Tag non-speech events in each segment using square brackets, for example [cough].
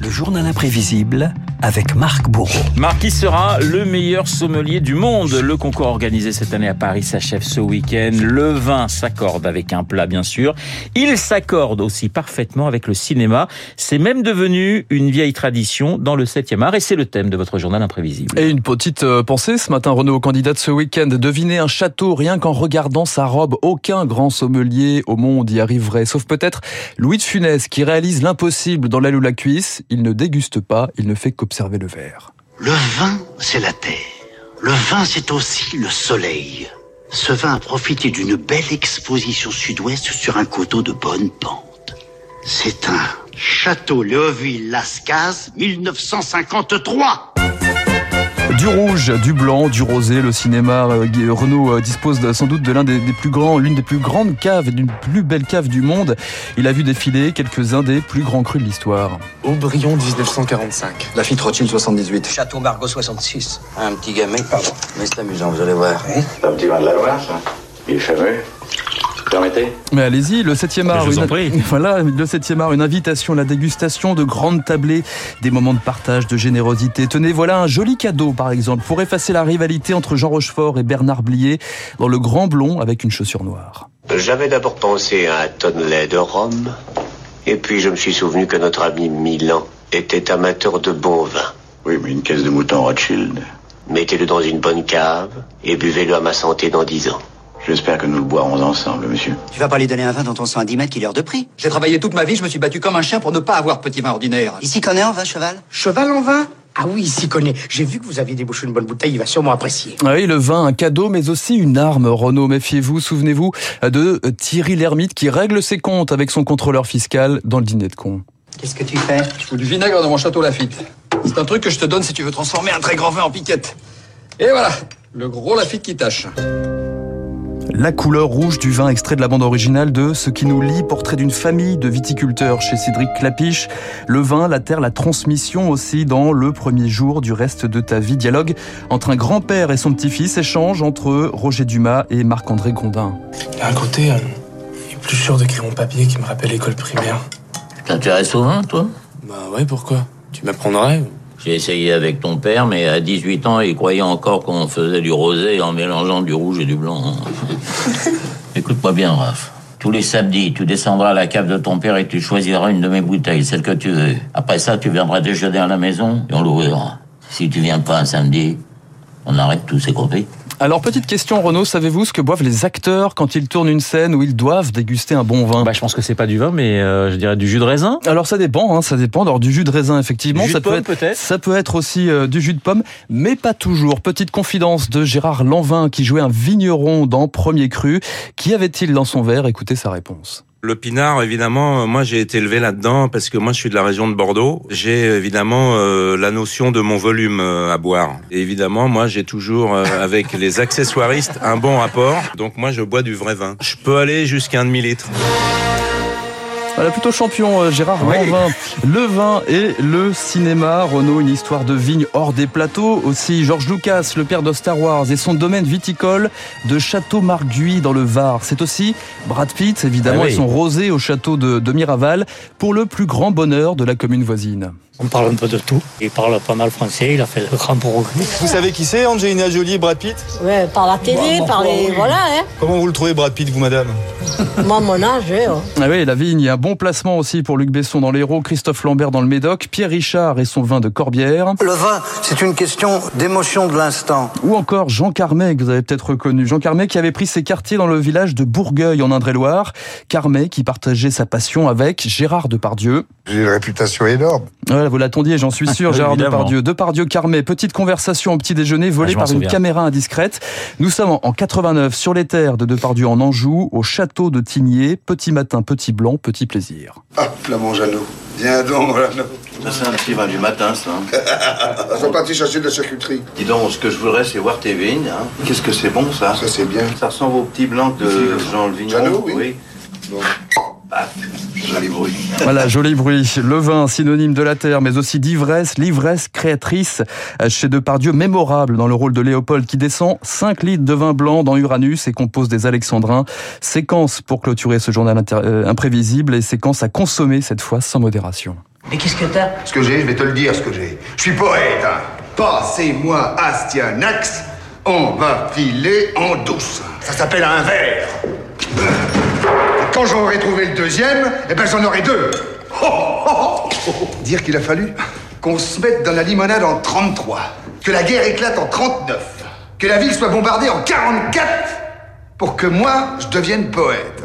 Le journal imprévisible avec Marc Bourreau. Marc, qui sera le meilleur sommelier du monde Le concours organisé cette année à Paris s'achève ce week-end. Le vin s'accorde avec un plat, bien sûr. Il s'accorde aussi parfaitement avec le cinéma. C'est même devenu une vieille tradition dans le 7e art et c'est le thème de votre journal imprévisible. Et une petite euh, pensée ce matin, Renaud, candidat de ce week-end. Devinez un château rien qu'en regardant sa robe. Aucun grand sommelier au monde y arriverait, sauf peut-être Louis de Funès qui réalise l'impossible dans l'aile ou la cuisse. Il ne déguste pas, il ne fait le. Le vin, c'est la terre. Le vin, c'est aussi le soleil. Ce vin a profité d'une belle exposition sud-ouest sur un coteau de bonne pente. C'est un Château Léoville-Lascaz 1953. Du rouge, du blanc, du rosé, le cinéma euh, Renault euh, dispose sans doute de l'un des, des, plus grands, l'une des plus grandes caves, d'une plus belle cave du monde. Il a vu défiler quelques-uns des plus grands crus de l'histoire. Aubryon 1945. Lafitte Rothschild 78. Château Margaux 66. Un petit gamin, pardon. Mais c'est amusant, vous allez voir. C'est un petit vin de la Loire, ça. Il est fameux. Permettez Mais allez-y, le 7e art, une... [laughs] voilà, le 7e art, une invitation, la dégustation de grandes tablées, des moments de partage, de générosité. Tenez, voilà un joli cadeau, par exemple, pour effacer la rivalité entre Jean Rochefort et Bernard Blier dans le Grand Blond avec une chaussure noire. J'avais d'abord pensé à un tonnelet de rhum, et puis je me suis souvenu que notre ami Milan était amateur de bon vin. Oui, mais une caisse de mouton Rothschild. Mettez-le dans une bonne cave et buvez-le à ma santé dans dix ans. J'espère que nous le boirons ensemble, monsieur. Tu vas pas lui donner un vin dont on sent à 10 mètres qu'il est hors de prix. J'ai travaillé toute ma vie, je me suis battu comme un chien pour ne pas avoir petit vin ordinaire. Ici connaît en vin, cheval Cheval en vin ah oui, il s'y connaît. J'ai vu que vous aviez débouché une bonne bouteille, il va sûrement apprécier. Ah oui, le vin, un cadeau, mais aussi une arme, Renaud. Méfiez-vous, souvenez-vous de Thierry Lhermitte qui règle ses comptes avec son contrôleur fiscal dans le dîner de con. Qu'est-ce que tu fais Je fous du vinaigre dans mon château Lafitte. C'est un truc que je te donne si tu veux transformer un très grand vin en piquette. Et voilà, le gros Lafitte qui tâche. La couleur rouge du vin extrait de la bande originale de Ce qui nous lie, portrait d'une famille de viticulteurs chez Cédric Clapiche. Le vin, la terre, la transmission aussi dans le premier jour du reste de ta vie. Dialogue entre un grand-père et son petit-fils, échange entre Roger Dumas et Marc-André Gondin. Il y a un côté euh, plus sûr de crayon papier qui me rappelle l'école primaire. T'intéresses au vin, toi? Bah ouais, pourquoi? Tu m'apprendrais j'ai essayé avec ton père, mais à 18 ans, il croyait encore qu'on faisait du rosé en mélangeant du rouge et du blanc. [laughs] Écoute-moi bien, Raph. Tous les samedis, tu descendras à la cave de ton père et tu choisiras une de mes bouteilles, celle que tu veux. Après ça, tu viendras déjeuner à la maison et on l'ouvrira. Si tu viens pas un samedi, on arrête tout, c'est compris alors, petite question, Renaud, savez-vous ce que boivent les acteurs quand ils tournent une scène où ils doivent déguster un bon vin? Bah, Je pense que c'est pas du vin, mais euh, je dirais du jus de raisin. Alors, ça dépend, hein, ça dépend. Alors, du jus de raisin, effectivement. Jus ça de pomme, peut être, peut-être Ça peut être aussi euh, du jus de pomme, mais pas toujours. Petite confidence de Gérard Lanvin, qui jouait un vigneron dans Premier Cru. Qui avait-il dans son verre? Écoutez sa réponse. Le pinard, évidemment, moi j'ai été élevé là-dedans parce que moi je suis de la région de Bordeaux. J'ai évidemment euh, la notion de mon volume euh, à boire. Et évidemment, moi j'ai toujours euh, avec [laughs] les accessoiristes un bon rapport. Donc moi je bois du vrai vin. Je peux aller jusqu'à un demi-litre. Voilà, plutôt champion euh, Gérard oui. Lanvin. Le vin et le cinéma. Renault, une histoire de vigne hors des plateaux. Aussi George Lucas, le père de Star Wars et son domaine viticole de Château Marguis dans le Var. C'est aussi Brad Pitt, évidemment, Ah oui. et son rosé au château de, de Miraval pour le plus grand bonheur de la commune voisine. On parle un peu de tout. Il parle pas mal français, il a fait de grands progrès. Vous savez qui c'est, Angelina Jolie et Brad Pitt? Ouais, par la télé, Bon, par les. oui. Voilà, hein. Comment vous le trouvez, Brad Pitt, vous, madame? [laughs] Moi, mon âge, hein. Ah oui, la vigne, un bon placement aussi pour Luc Besson dans l'Hérault, Christophe Lambert dans le Médoc, Pierre Richard et son vin de Corbière. Le vin, c'est une question d'émotion de l'instant. Ou encore Jean Carmet, que vous avez peut-être reconnu. Jean Carmet qui avait pris ses quartiers dans le village de Bourgueil en Indre-et-Loire. Carmet qui partageait sa passion avec Gérard Depardieu. J'ai une réputation énorme. Voilà, vous l'attendiez, j'en suis [laughs] sûr, Gérard Évidemment. Depardieu. Depardieu, Carmet, petite conversation au petit déjeuner volée Ah, par une souviens. caméra indiscrète. Nous sommes en 89 sur les terres de Depardieu en Anjou, au château de Tigné. Petit matin, petit blanc, petit plaisir. Ah, Flamand Jeannot. Viens donc, Jeannot. Ça, c'est un petit vin du matin, ça. [laughs] Ils sont partis chercher de la charcuterie. Dis donc, ce que je voudrais, c'est voir tes vignes. hein. Qu'est-ce que c'est bon, ça? Ça, c'est bien. Ça ressemble aux petits blancs de Jean le Vigneron. Jeannot, oui. Bon. Paf, joli bruit. Voilà, joli bruit. Le vin, synonyme de la terre, mais aussi d'ivresse, l'ivresse créatrice chez Depardieu, mémorable dans le rôle de Léopold qui descend 5 litres de vin blanc dans Uranus et compose des Alexandrins. Séquence pour clôturer ce journal euh, imprévisible et séquence à consommer cette fois sans modération. Mais qu'est-ce que t'as? Ce que j'ai, je vais te le dire, ce que j'ai. Je suis poète, hein. Passez-moi Astyanax, on va filer en douce. Ça s'appelle un verre. Quand j'aurai trouvé le deuxième, eh ben j'en aurai deux. Oh, oh, oh. Dire qu'il a fallu qu'on se mette dans la limonade en 33, que la guerre éclate en 39, que la ville soit bombardée en 44 pour que moi, je devienne poète.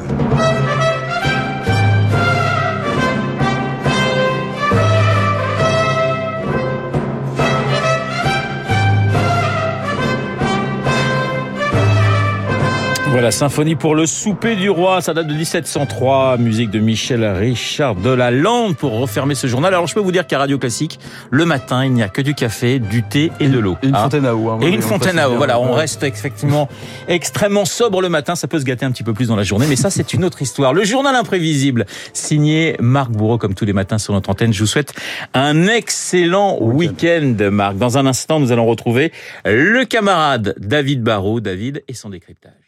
Voilà, symphonie pour le souper du roi, ça date de 1703, musique de Michel Richard de la Lande pour refermer ce journal. Alors je peux vous dire qu'à Radio Classique, le matin, il n'y a que du café, du thé et de l'eau. Et une Hein fontaine à eau. hein, Et une on fontaine à eau. Voilà, on reste effectivement extrêmement sobre le matin. Ça peut se gâter un petit peu plus dans la journée, mais ça, c'est une autre histoire. Le journal imprévisible, signé Marc Bourreau, comme tous les matins sur notre antenne. Je vous souhaite un excellent week-end, Marc. Dans un instant, nous allons retrouver le camarade David Barrault. David et son décryptage.